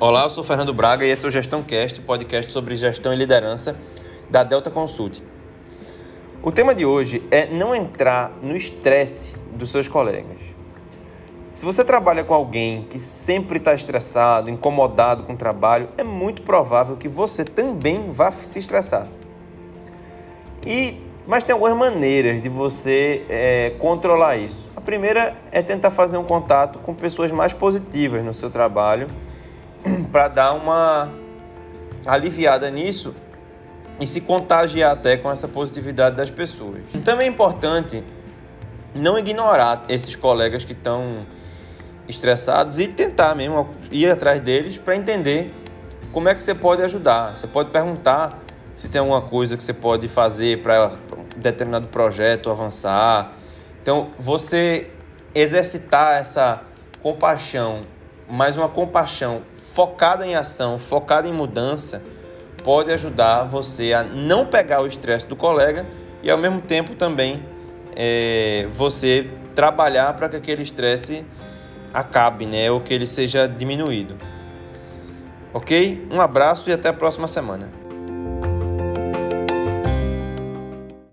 Olá, eu sou Fernando Braga e esse é o Gestão Cast, podcast sobre gestão e liderança da Delta Consult. O tema de hoje é não entrar no estresse dos seus colegas. Se você trabalha com alguém que sempre está estressado, incomodado com o trabalho, é muito provável que você também vá se estressar. E, mas tem algumas maneiras de você é, controlar isso. A primeira é tentar fazer um contato com pessoas mais positivas no seu trabalho para dar uma aliviada nisso e se contagiar até com essa positividade das pessoas. Também é importante não ignorar esses colegas que estão estressados e tentar mesmo ir atrás deles para entender como é que você pode ajudar. Você pode perguntar se tem alguma coisa que você pode fazer para um determinado projeto avançar. Então, você exercitar essa compaixão, mas uma compaixão focada em ação, focada em mudança, pode ajudar você a não pegar o estresse do colega e ao mesmo tempo também é, você trabalhar para que aquele estresse acabe, né, ou que ele seja diminuído. Ok? Um abraço e até a próxima semana.